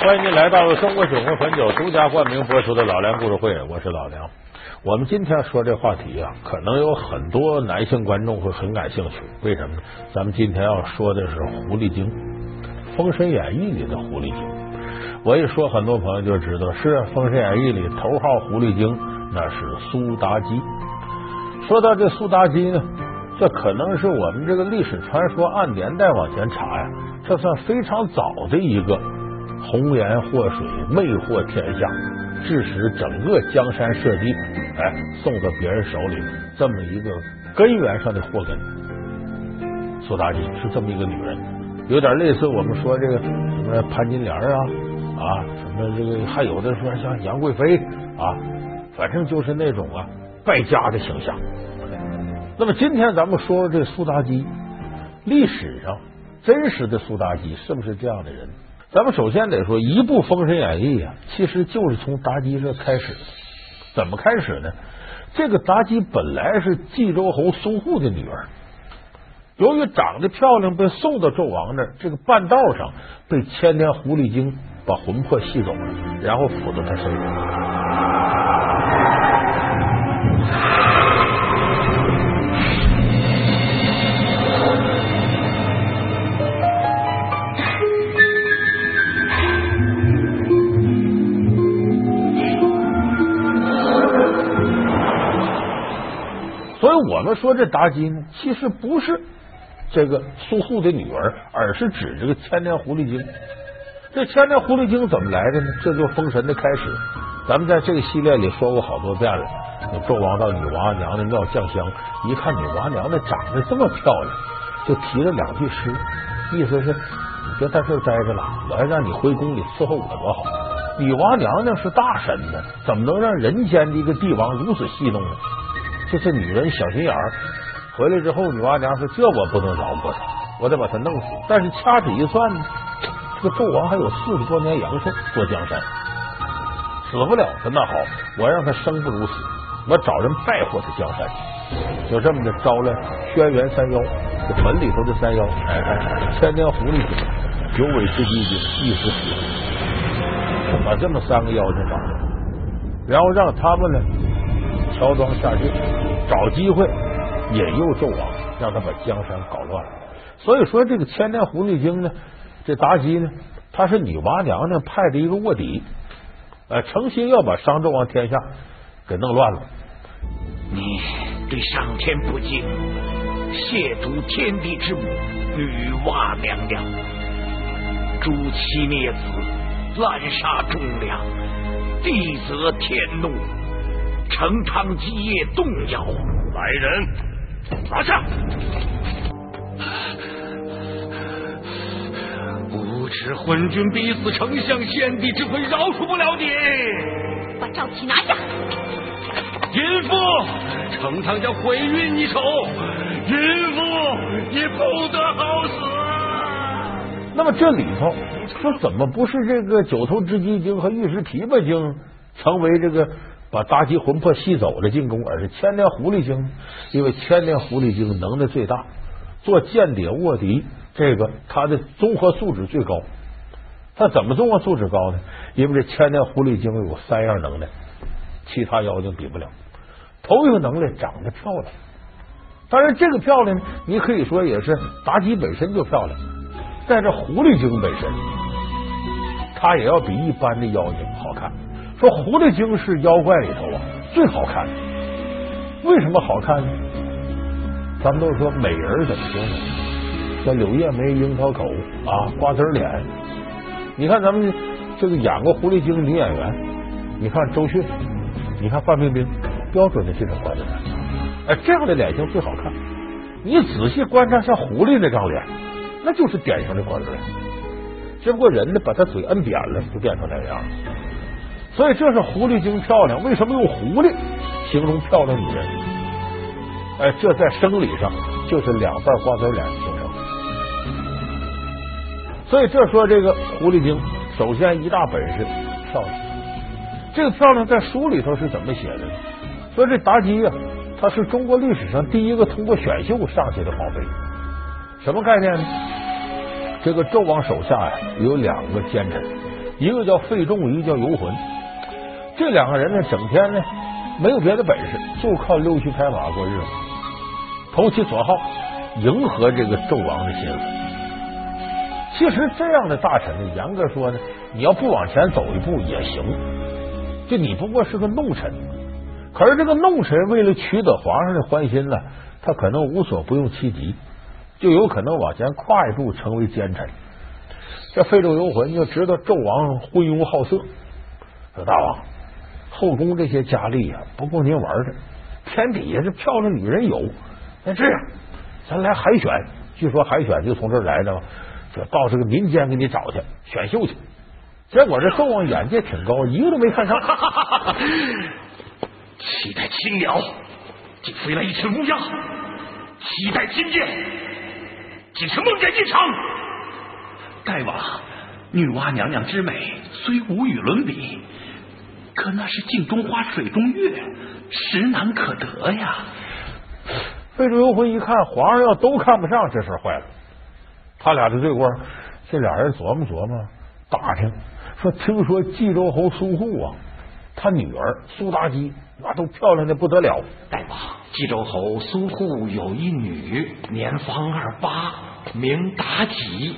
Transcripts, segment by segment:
欢迎您来到中国酒红汾酒独家冠名播出的《老梁故事会》，我是老梁。我们今天说这话题啊，可能有很多男性观众会很感兴趣。为什么呢？咱们今天要说的是狐狸精，《封神演义》里的狐狸精。我一说，很多朋友就知道是《封神演义》里头号狐狸精，那是苏妲己。说到这苏妲己呢，这可能是我们这个历史传说按年代往前查呀，这算非常早的一个红颜祸水、魅惑天下。致使整个江山社稷，哎，送到别人手里，这么一个根源上的祸根。苏妲己是这么一个女人，有点类似我们说这个什么潘金莲啊啊，什么这个还有的说像杨贵妃啊，反正就是那种啊败家的形象。那么今天咱们说说这苏妲己，历史上真实的苏妲己是不是这样的人？咱们首先得说，一部《封神演义》啊，其实就是从妲己这开始。怎么开始呢？这个妲己本来是冀州侯苏护的女儿，由于长得漂亮，被送到纣王那。这个半道上被千年狐狸精把魂魄吸走了，然后附到他身上。我们说这妲己呢，其实不是这个苏护的女儿，而是指这个千年狐狸精。这千年狐狸精怎么来的呢？这就封神的开始。咱们在这个系列里说过好多遍了。纣王到女娲娘娘庙降香，一看女娲娘娘长得这么漂亮，就提了两句诗，意思是你别在这儿待着了，我要让你回宫里伺候我多好。女娲娘娘是大神呢，怎么能让人间的一个帝王如此戏弄呢？这是女人小心眼儿。回来之后，女娲娘说：“这我不能饶过他，我得把他弄死。”但是掐指一算呢，这个纣王还有四十多年阳寿做江山，死不了他那好，我让他生不如死，我找人败坏他江山。就这么的招来轩辕三妖，这坟里头的三妖，哎哎，千年狐狸精、九尾赤鸡精、一时虎，把这么三个妖精找来，然后让他们呢。乔装下界，找机会引诱纣王，让他把江山搞乱了。所以说，这个千年狐狸精呢，这妲己呢，她是女娲娘娘派的一个卧底，呃，诚心要把商纣王天下给弄乱了。你对上天不敬，亵渎天地之母女娲娘娘，诛妻灭子，滥杀忠良，地则天怒。成汤基业动摇，来人，拿下！无耻昏君，逼死丞相，先帝之魂饶恕不了你！把赵启拿下！淫妇，成汤将毁于你手！淫妇，你不得好死！那么这里头说，怎么不是这个九头雉鸡精和玉石琵琶精成为这个？把妲己魂魄吸走了进宫，而是千年狐狸精，因为千年狐狸精能耐最大，做间谍卧底，这个他的综合素质最高。他怎么综合素质高呢？因为这千年狐狸精有三样能耐，其他妖精比不了。头一个能耐长得漂亮，当然这个漂亮呢，你可以说也是妲己本身就漂亮，但是狐狸精本身，她也要比一般的妖精好看。说狐狸精是妖怪里头啊最好看的，为什么好看呢？咱们都是说美人怎么形容？叫柳叶眉、樱桃口啊，瓜子脸。你看咱们这个演过狐狸精的女演员，你看周迅，你看范冰冰，标准的这种瓜子脸。哎，这样的脸型最好看。你仔细观察，像狐狸那张脸，那就是典型的瓜子脸。只不过人呢，把他嘴摁扁了，就变成那样子。所以这是狐狸精漂亮，为什么用狐狸形容漂亮女人？哎，这在生理上就是两瓣瓜子脸形成。所以这说这个狐狸精，首先一大本事漂亮。这个漂亮在书里头是怎么写的呢？说这妲己呀，她是中国历史上第一个通过选秀上去的宝贝。什么概念呢？这个纣王手下呀有两个奸臣，一个叫费仲，一个叫游魂。这两个人呢，整天呢没有别的本事，就靠溜须拍马过日子，投其所好，迎合这个纣王的心思。其实这样的大臣呢，严格说呢，你要不往前走一步也行，就你不过是个弄臣。可是这个弄臣为了取得皇上的欢心呢，他可能无所不用其极，就有可能往前跨一步成为奸臣。这费仲游魂就知道纣王昏庸好色，说大王后宫这些佳丽啊不够您玩的，天底下这漂亮女人有，那这样咱来海选，据说海选就从这儿来的嘛，就到这个民间给你找去选秀去。结果这纣王眼界挺高，一个都没看上。期待青鸟，竟飞来一只乌鸦；期待金箭，竟是梦魇一场。大王，女娲娘娘之美虽无与伦比，可那是镜中花水中月，实难可得呀。费仲游魂一看，皇上要都看不上，这事坏了。他俩的罪过，这俩人琢磨琢磨，打听说，听说冀州侯苏护啊，他女儿苏妲己。那都漂亮的不得了！大王，冀州侯苏护有一女，年方二八，名妲己，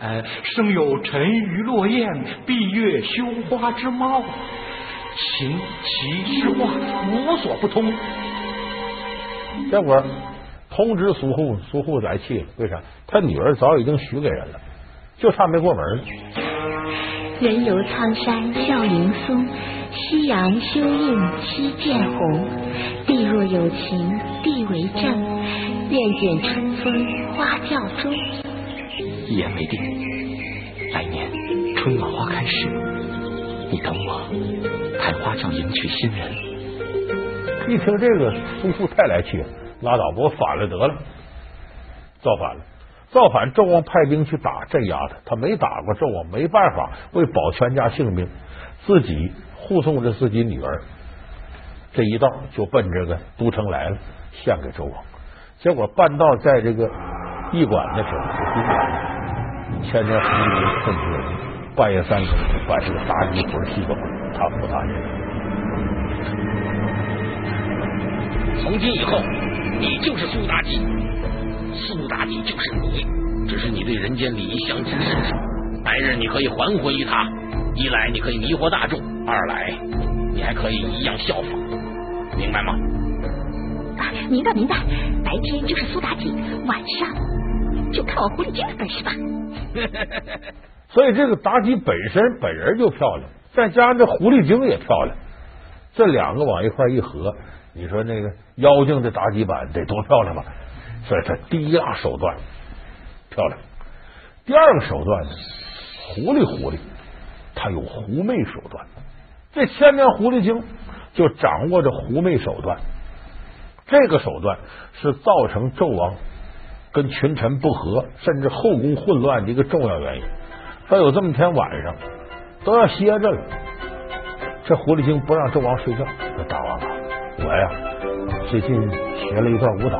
呃，生有沉鱼落雁、闭月羞花之貌，琴棋诗画无所不通。结果通知苏护，苏护来气了，为啥？他女儿早已经许给人了，就差没过门了。人游苍山笑迎松。夕阳休映七剑红，地若有情地为证，愿卷春风花轿中。一言为定，来年春暖花开时，抬花轿迎娶新人。一听这个，苏护太来气了，拉倒，我反了得了，造反了，造反！纣王派兵去打镇压他，他没打过纣王，没办法，为保全家性命，自己。护送着自己女儿，这一道就奔这个都城来了，献给周王。结果半道在这个驿馆的时候，千年狐狸困住了，半夜三更把这个妲己魂吸走了，他不答应。从今以后，你就是苏妲己，苏妲己就是你，只是你对人间礼仪相知甚少。白日你可以还魂于他，一来你可以迷惑大众。二来，你还可以一样效仿，明白吗？啊，明白明白。白天就是苏妲己，晚上就看我狐狸精的本事吧。所以这个妲己本身本人就漂亮，再加上这狐狸精也漂亮，这两个往一块一合，你说那个妖精的妲己版得多漂亮吧？所以它第一大手段漂亮，第二个手段呢，狐狸狐狸，它有狐媚手段。这千年狐狸精就掌握着狐媚手段，这个手段是造成纣王跟群臣不和，甚至后宫混乱的一个重要原因。说有这么天晚上都要歇着了，这狐狸精不让纣王睡觉。说大王啊，我呀最近学了一段舞蹈，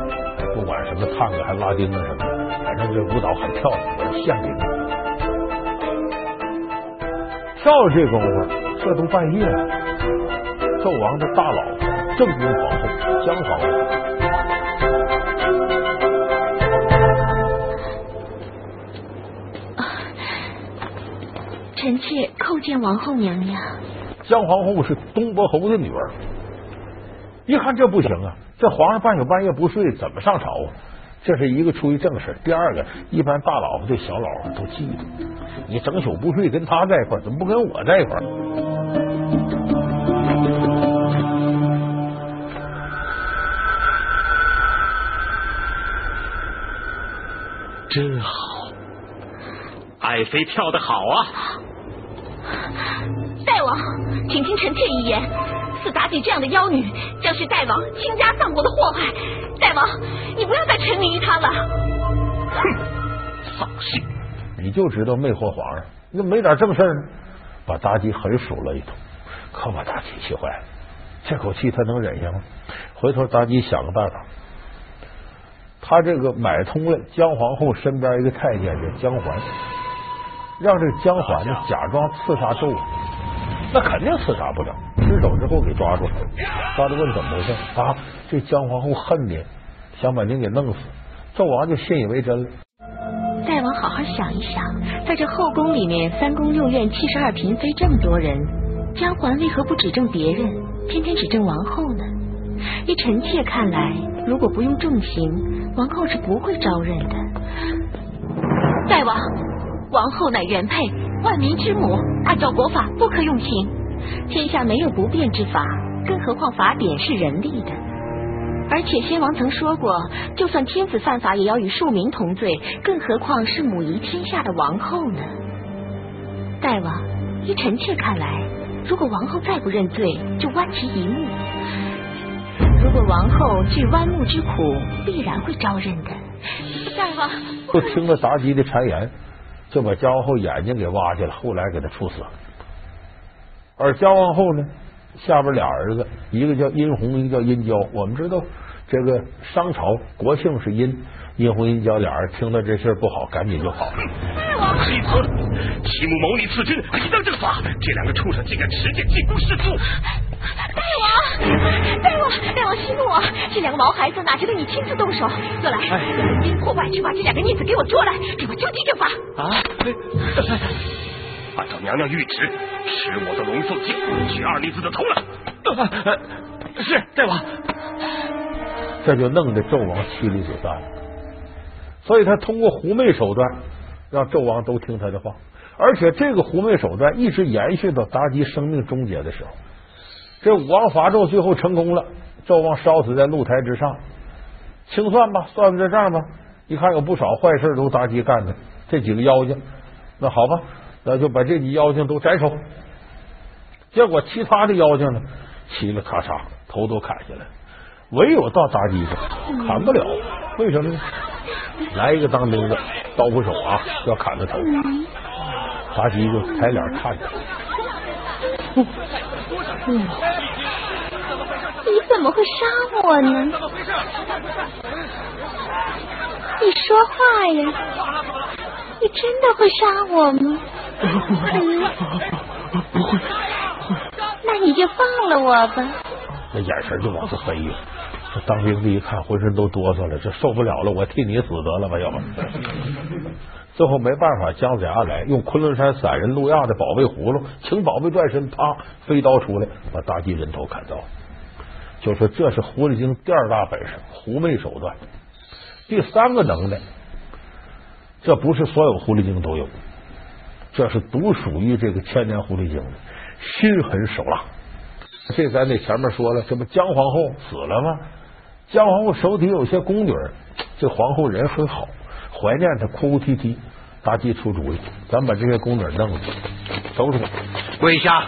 不管什么探戈还拉丁啊什么的，反正这舞蹈很漂亮，我献给你。跳这功夫。这都半夜了，纣王的大老婆正宫皇后姜皇后，臣妾叩见王后娘娘。姜皇后是东伯侯的女儿，一看这不行啊，这皇上半宿半夜不睡，怎么上朝啊？这是一个出于正事，第二个，一般大老婆对小老婆都嫉妒，你整宿不睡跟他在一块怎么不跟我在一块真好，爱妃跳的好啊！大王，请听臣妾一言，似妲己这样的妖女，将是大王倾家荡国的祸害。大王，你不要再沉迷于她了。哼，丧心！你就知道魅惑皇上，你怎么没点正事呢？把妲己狠数了一通，可把妲己气坏了。这口气他能忍下吗？回头妲己想个办法。他这个买通了姜皇后身边一个太监叫姜环，让这个姜环呢假装刺杀纣王，那肯定刺杀不了，失手之后给抓住了，抓住问怎么回事啊？这姜皇后恨你，想把您给弄死，纣王就信以为真了。大王好好想一想，在这后宫里面，三宫六院七十二嫔妃这么多人，姜环为何不指证别人，偏偏指证王后呢？依臣妾看来，如果不用重刑，王后是不会招认的。大王，王后乃原配，万民之母，按照国法不可用刑。天下没有不变之法，更何况法典是人立的。而且先王曾说过，就算天子犯法，也要与庶民同罪，更何况是母仪天下的王后呢？大王，依臣妾看来，如果王后再不认罪，就剜其一目。如果王后惧剜目之苦，必然会招认的。大王，就听了妲己的谗言，就把姜皇后眼睛给挖去了，后来给他处死了。而姜皇后呢，下边俩儿子，一个叫殷红，一个叫殷郊。我们知道，这个商朝国姓是殷，殷红、殷郊俩人听到这事不好，赶紧就跑了。黑子，齐母谋逆刺君，违章正法，这两个畜生竟敢持剑进攻弑父！大王，大王，大王息怒啊！这两个毛孩子哪值得你亲自动手？若来，用阴破败去把这两个逆子给我捉来，给我就地正法！啊！按照娘娘谕旨，使我的龙凤剑，取二逆子的头来。是，大王。这就弄得纣王妻离子散了。所以他通过狐媚手段，让纣王都听他的话。而且这个狐媚手段一直延续到妲己生命终结的时候。这武王伐纣最后成功了，纣王烧死在露台之上，清算吧，算算这账吧。一看有不少坏事都妲己干的，这几个妖精，那好吧，那就把这几妖精都斩首。结果其他的妖精呢，嘁了咔嚓，头都砍下来，唯有到妲己这砍不了，为什么呢？来一个当兵的刀斧手啊，要砍他头，妲己就抬脸看着。你怎么会杀我呢？你说话呀！你真的会杀我吗？不会，那你就放了我吧。那眼神就往这飞呀！这当兵的一看，浑身都哆嗦了，这受不了了，我替你死得了吧？要不，最后没办法，姜子牙来用昆仑山散人路亚的宝贝葫芦，请宝贝转身，啪，飞刀出来，把妲己人头砍掉。就说这是狐狸精第二大本事，狐媚手段。第三个能耐，这不是所有狐狸精都有，这是独属于这个千年狐狸精的心狠手辣。这咱得前面说了，这不姜皇后死了吗？姜皇后手底有些宫女，这皇后人很好，怀念她，哭哭啼啼。妲己出主意，咱把这些宫女弄了，收拾她。跪下！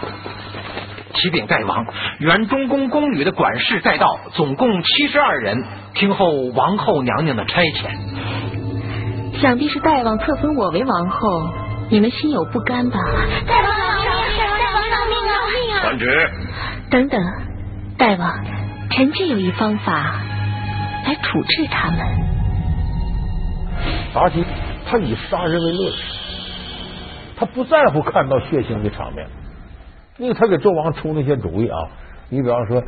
启禀大王，原中宫宫女的管事带到，总共七十二人，听候王后娘娘的差遣。想必是大王册封我为王后，你们心有不甘吧？大王饶命！大王饶命啊！传旨。等等，大王，臣妾有一方法来处置他们。妲己，他以杀人为乐，他不在乎看到血腥的场面。因为他给纣王出那些主意啊，你比方说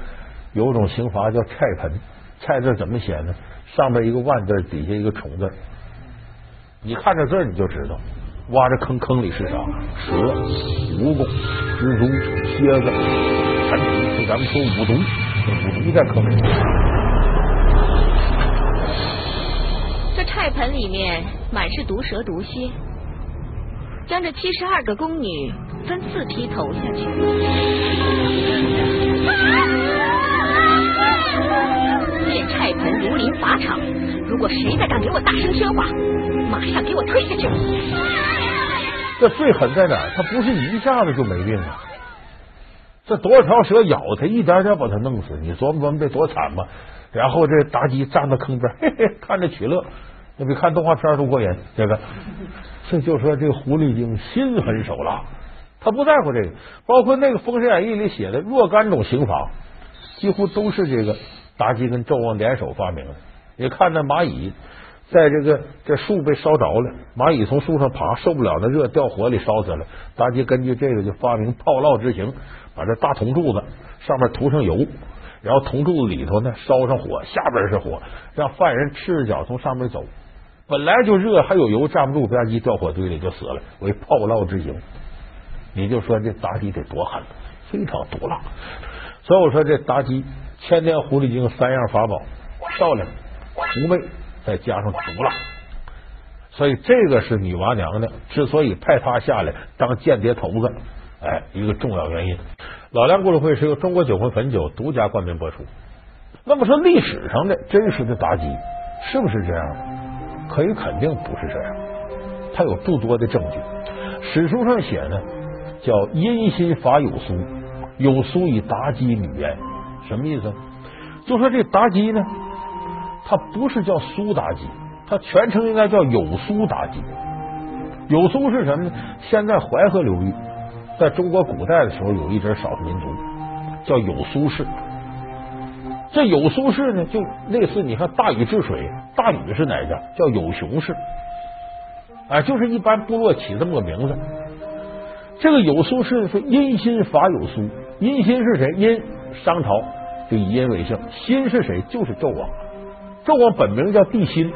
有种刑罚叫菜盆，菜字怎么写呢？上边一个万字，底下一个虫字。你看这字你就知道，挖着坑，坑里是啥？蛇、蜈蚣、蜘蛛、蝎子、蟾蜍，就咱们说五毒，五毒在可没。这菜盆里面满是毒蛇毒蝎，将这七十二个宫女分四批投下去。见菜盆如临法场，如果谁再敢给我大声喧哗，马上给我推下去。这最狠在哪儿？他不是一下子就没命啊！这多少条蛇咬他，一点点把他弄死。你琢磨琢磨这多惨吧？然后这妲己站在坑边，嘿嘿，看着取乐，那比看动画片都过瘾。这个，这就说这个狐狸精心狠手辣，他不在乎这个。包括那个《封神演义》里写的若干种刑罚，几乎都是这个妲己跟纣王联手发明的。你看那蚂蚁，在这个这树被烧着了，蚂蚁从树上爬，受不了那热，掉火里烧死了。妲己根据这个就发明炮烙之刑，把这大铜柱子上面涂上油，然后铜柱子里头呢烧上火，下边是火，让犯人赤着脚从上面走。本来就热，还有油站不住，吧唧掉火堆里就死了，为炮烙之刑。你就说这妲己得多狠，非常毒辣。所以我说这妲己千年狐狸精三样法宝：漂亮、妩媚，再加上毒辣。所以这个是女娲娘娘之所以派她下来当间谍头子，哎，一个重要原因。老梁故事会是由中国酒魂汾酒独家冠名播出。那么说历史上的真实的妲己是不是这样？可以肯定不是这样，他有诸多的证据。史书上写呢，叫殷心法有苏，有苏以妲己女焉。什么意思？就说这妲己呢，她不是叫苏妲己，她全称应该叫有苏妲己。有苏是什么呢？现在淮河流域，在中国古代的时候，有一支少数民族叫有苏氏。这有苏氏呢，就类似你看大禹治水，大禹是哪家？叫有熊氏，啊，就是一般部落起这么个名字。这个有苏氏是殷辛法有苏，殷辛是谁？殷商朝就以殷为姓，辛是谁？就是纣王。纣王本名叫帝辛，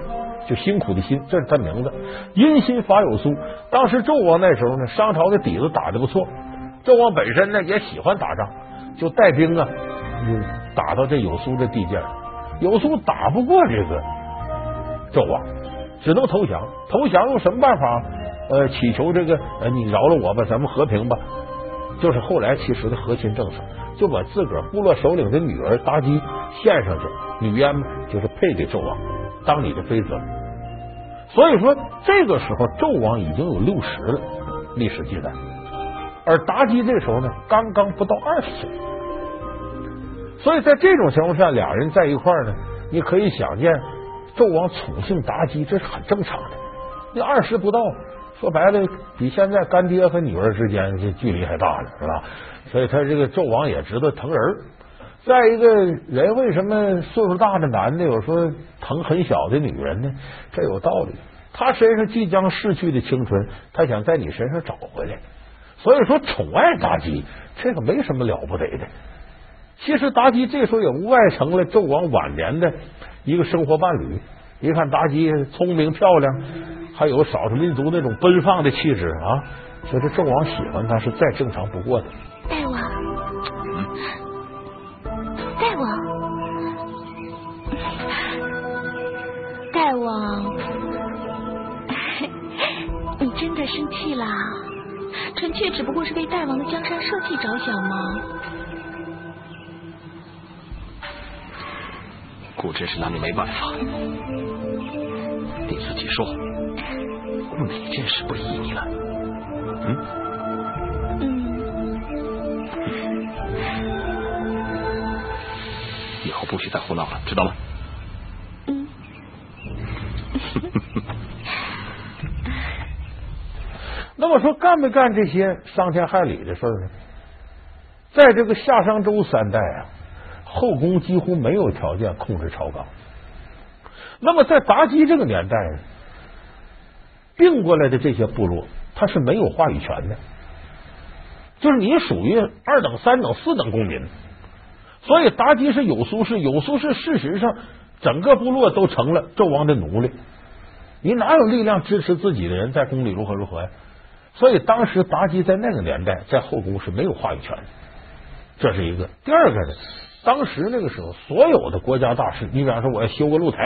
就辛苦的辛，这是他名字。殷辛伐有苏，当时纣王那时候呢，商朝的底子打的不错，纣王本身呢也喜欢打仗，就带兵啊。打到这有苏的地界，有苏打不过这个纣王，只能投降。投降用什么办法？呃，祈求这个呃，你饶了我吧，咱们和平吧。就是后来其实的和亲政策，就把自个儿部落首领的女儿妲己献上去，女燕嘛，就是配给纣王当你的妃子。所以说，这个时候纣王已经有六十了，历史记载，而妲己这时候呢，刚刚不到二十岁。所以在这种情况下，俩人在一块呢，你可以想见，纣王宠幸妲己，这是很正常的。那二十不到，说白了，比现在干爹和女儿之间这距离还大了，是吧？所以他这个纣王也知道疼人。再一个人为什么岁数大的男的有时候疼很小的女人呢？这有道理。他身上即将逝去的青春，他想在你身上找回来。所以说，宠爱妲己，这个没什么了不得的。其实妲己这时候也无外成了纣王晚年的一个生活伴侣。一看妲己聪明漂亮，还有少数民族那种奔放的气质啊，所以这纣王喜欢她是再正常不过的。只不过是为大王的江山社稷着想吗？我真是拿你没办法。你自己说，我哪件事不依你了？嗯？嗯。以后不许再胡闹了，知道吗？嗯。那么说，干没干这些伤天害理的事呢？在这个夏商周三代啊。后宫几乎没有条件控制朝纲。那么在妲己这个年代呢，并过来的这些部落，他是没有话语权的，就是你属于二等、三等、四等公民。所以妲己是有苏氏，有苏氏事实上整个部落都成了纣王的奴隶。你哪有力量支持自己的人在宫里如何如何呀？所以当时妲己在那个年代在后宫是没有话语权的，这是一个。第二个呢？当时那个时候，所有的国家大事，你比方说我要修个露台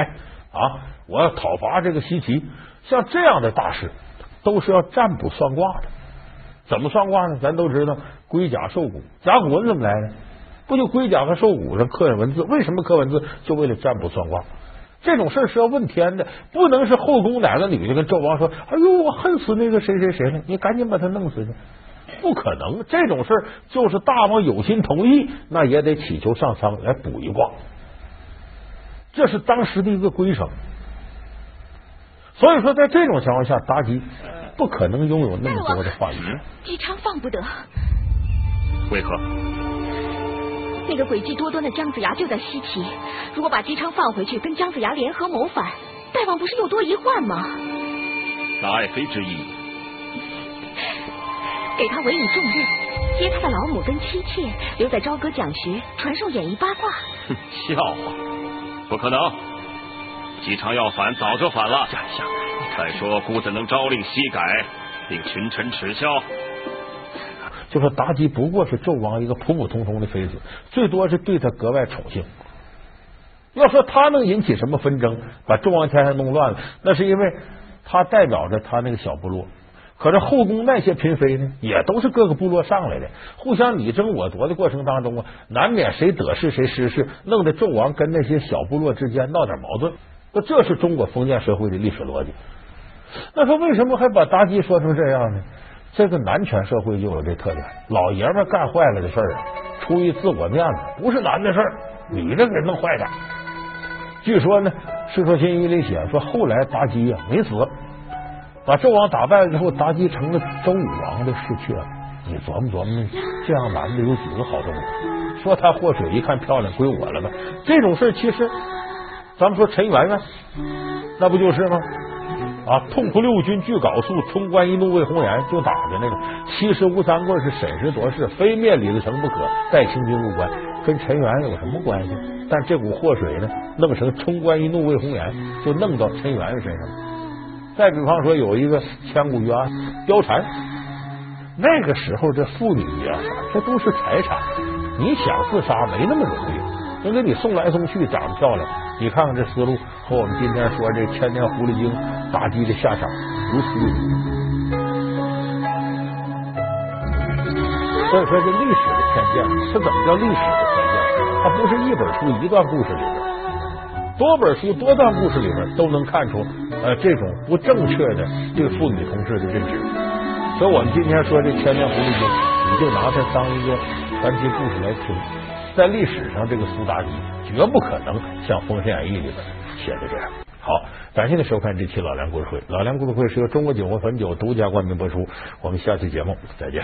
啊，我要讨伐这个西岐，像这样的大事，都是要占卜算卦的。怎么算卦呢？咱都知道，龟甲兽骨，甲骨文怎么来的？不就龟甲和兽骨上刻上文字？为什么刻文字？就为了占卜算卦。这种事是要问天的，不能是后宫哪个女的跟纣王说：“哎呦，我恨死那个谁谁谁了！”你赶紧把他弄死去。不可能，这种事儿就是大王有心同意，那也得祈求上苍来卜一卦，这是当时的一个规程。所以说，在这种情况下，妲己不可能拥有那么多的话语。姬昌放不得。为何？那个诡计多端的姜子牙就在西岐，如果把姬昌放回去，跟姜子牙联合谋反，大王不是又多一患吗？那爱妃之意，给他委以重任，接他的老母跟妻妾，留在朝歌讲学，传授演艺八卦。哼，笑话，不可能！姬昌要反，早就反了。丞相，再说姑子能朝令夕改，令群臣耻笑？就说妲己不过是纣王一个普普通通的妃子，最多是对他格外宠幸。要说他能引起什么纷争，把纣王天下弄乱了，那是因为他代表着他那个小部落。可是后宫那些嫔妃呢，也都是各个部落上来的，互相你争我夺的过程当中啊，难免谁得势谁失势，弄得纣王跟那些小部落之间闹点矛盾。那这是中国封建社会的历史逻辑。那说为什么还把妲己说成这样呢？这个男权社会就有这特点，老爷们干坏了的事儿啊，出于自我面子，不是男的事儿，女的给弄坏的。据说呢，《世说新语》里写说，后来妲己呀没死，把纣王打败了之后，妲己成了周武王的侍妾。你琢磨琢磨，这样男的有几个好东西？说他祸水，一看漂亮，归我了吧？这种事其实，咱们说陈圆圆，那不就是吗？啊！痛哭六军俱缟素，冲冠一怒为红颜，就打的那个。其实吴三桂是审时度势，非灭李自成不可。带清军入关，跟陈圆有什么关系？但这股祸水呢，弄成冲冠一怒为红颜，就弄到陈圆身上。再比方说，有一个千古冤案貂蝉，那个时候这妇女啊，这都是财产，你想自杀没那么容易，人给你送来送去，长得漂亮。你看看这思路，和我们今天说这千年狐狸精妲己的下场如出一辙。所以说，这历史的偏见，它怎么叫历史的偏见？它不是一本书一段故事里边，多本书多段故事里边都能看出呃这种不正确的对妇女同志的认知。所以我们今天说这千年狐狸精，你就拿它当一个传奇故事来听。在历史上，这个苏妲己绝不可能像《封神演义》里边写的这样。好，感谢您收看这期老梁故事会。老梁故事会是由中国酒国汾酒独家冠名播出。我们下期节目再见。